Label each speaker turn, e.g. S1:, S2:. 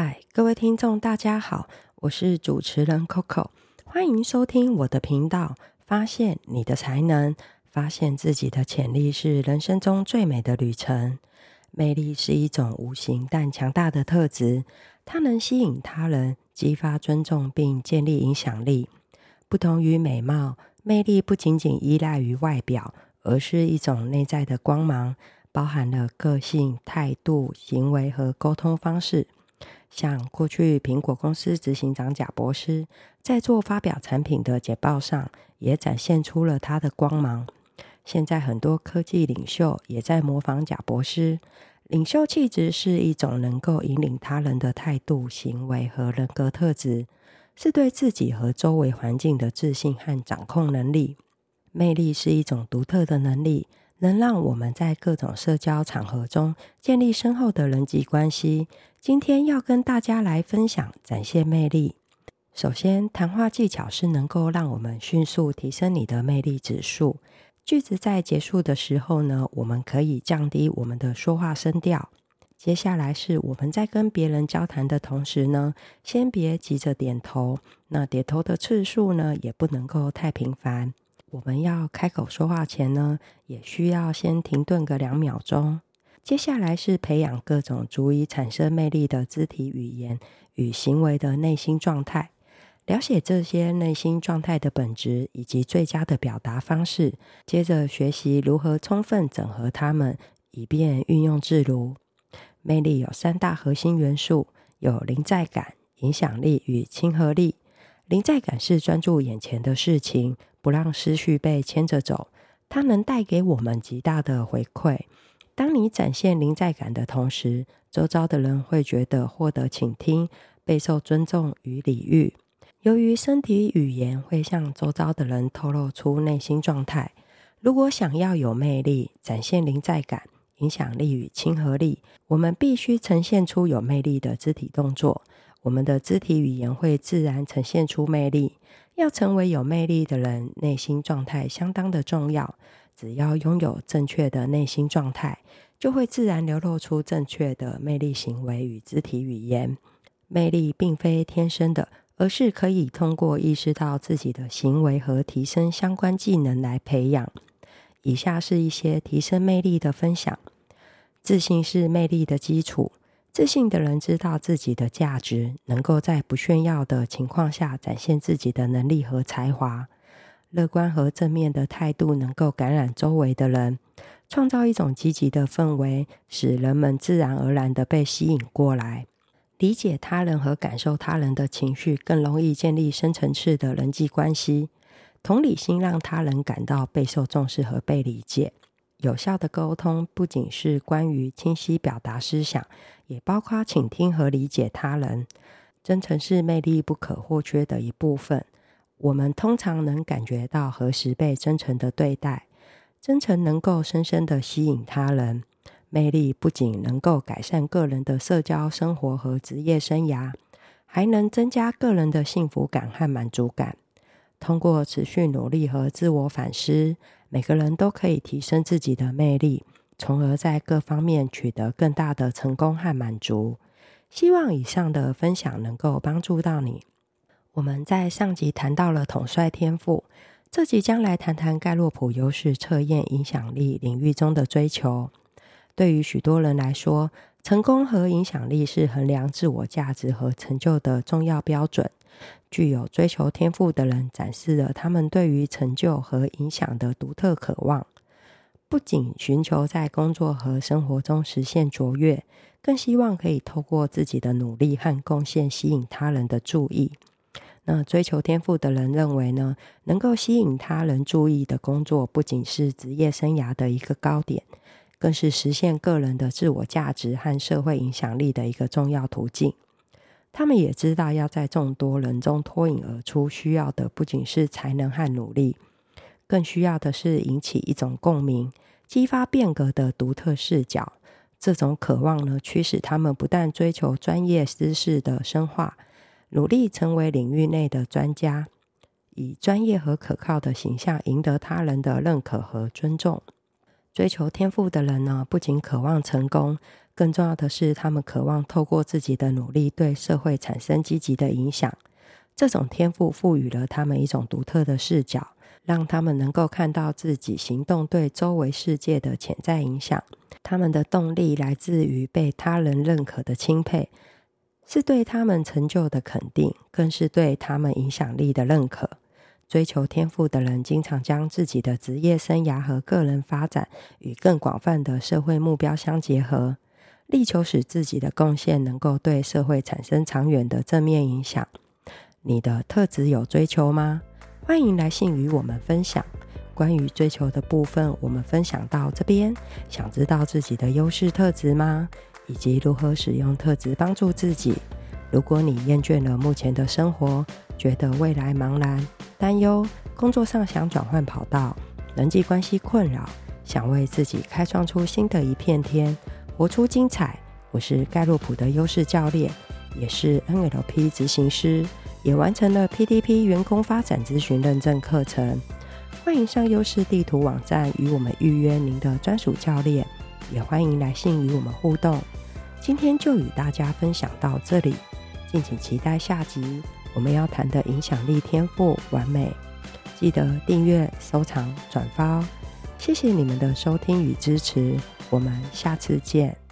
S1: 嗨，各位听众，大家好，我是主持人 Coco，欢迎收听我的频道。发现你的才能，发现自己的潜力，是人生中最美的旅程。魅力是一种无形但强大的特质，它能吸引他人，激发尊重，并建立影响力。不同于美貌，魅力不仅仅依赖于外表，而是一种内在的光芒，包含了个性、态度、行为和沟通方式。像过去苹果公司执行长贾伯斯在做发表产品的简报上，也展现出了他的光芒。现在很多科技领袖也在模仿贾伯斯。领袖气质是一种能够引领他人的态度、行为和人格特质，是对自己和周围环境的自信和掌控能力。魅力是一种独特的能力。能让我们在各种社交场合中建立深厚的人际关系。今天要跟大家来分享展现魅力。首先，谈话技巧是能够让我们迅速提升你的魅力指数。句子在结束的时候呢，我们可以降低我们的说话声调。接下来是我们在跟别人交谈的同时呢，先别急着点头。那点头的次数呢，也不能够太频繁。我们要开口说话前呢，也需要先停顿个两秒钟。接下来是培养各种足以产生魅力的肢体语言与行为的内心状态，了解这些内心状态的本质以及最佳的表达方式。接着学习如何充分整合它们，以便运用自如。魅力有三大核心元素：有临在感、影响力与亲和力。临在感是专注眼前的事情。不让思绪被牵着走，它能带给我们极大的回馈。当你展现临在感的同时，周遭的人会觉得获得倾听、备受尊重与礼遇。由于身体语言会向周遭的人透露出内心状态，如果想要有魅力、展现临在感、影响力与亲和力，我们必须呈现出有魅力的肢体动作。我们的肢体语言会自然呈现出魅力。要成为有魅力的人，内心状态相当的重要。只要拥有正确的内心状态，就会自然流露出正确的魅力行为与肢体语言。魅力并非天生的，而是可以通过意识到自己的行为和提升相关技能来培养。以下是一些提升魅力的分享：自信是魅力的基础。自信的人知道自己的价值，能够在不炫耀的情况下展现自己的能力和才华。乐观和正面的态度能够感染周围的人，创造一种积极的氛围，使人们自然而然地被吸引过来。理解他人和感受他人的情绪，更容易建立深层次的人际关系。同理心让他人感到备受重视和被理解。有效的沟通不仅是关于清晰表达思想，也包括倾听和理解他人。真诚是魅力不可或缺的一部分。我们通常能感觉到何时被真诚的对待。真诚能够深深的吸引他人。魅力不仅能够改善个人的社交生活和职业生涯，还能增加个人的幸福感和满足感。通过持续努力和自我反思，每个人都可以提升自己的魅力，从而在各方面取得更大的成功和满足。希望以上的分享能够帮助到你。我们在上集谈到了统帅天赋，这集将来谈谈盖洛普优势测验影响力领域中的追求。对于许多人来说，成功和影响力是衡量自我价值和成就的重要标准。具有追求天赋的人展示了他们对于成就和影响的独特渴望，不仅寻求在工作和生活中实现卓越，更希望可以透过自己的努力和贡献吸引他人的注意。那追求天赋的人认为呢，能够吸引他人注意的工作，不仅是职业生涯的一个高点，更是实现个人的自我价值和社会影响力的一个重要途径。他们也知道，要在众多人中脱颖而出，需要的不仅是才能和努力，更需要的是引起一种共鸣，激发变革的独特视角。这种渴望呢，驱使他们不但追求专业知识的深化，努力成为领域内的专家，以专业和可靠的形象赢得他人的认可和尊重。追求天赋的人呢，不仅渴望成功。更重要的是，他们渴望透过自己的努力对社会产生积极的影响。这种天赋赋予了他们一种独特的视角，让他们能够看到自己行动对周围世界的潜在影响。他们的动力来自于被他人认可的钦佩，是对他们成就的肯定，更是对他们影响力的认可。追求天赋的人，经常将自己的职业生涯和个人发展与更广泛的社会目标相结合。力求使自己的贡献能够对社会产生长远的正面影响。你的特质有追求吗？欢迎来信与我们分享。关于追求的部分，我们分享到这边。想知道自己的优势特质吗？以及如何使用特质帮助自己？如果你厌倦了目前的生活，觉得未来茫然、担忧，工作上想转换跑道，人际关系困扰，想为自己开创出新的一片天。活出精彩！我是盖洛普的优势教练，也是 NLP 执行师，也完成了 PDP 员工发展咨询认证课程。欢迎上优势地图网站与我们预约您的专属教练，也欢迎来信与我们互动。今天就与大家分享到这里，敬请期待下集我们要谈的影响力天赋完美。记得订阅、收藏、转发哦！谢谢你们的收听与支持。我们下次见。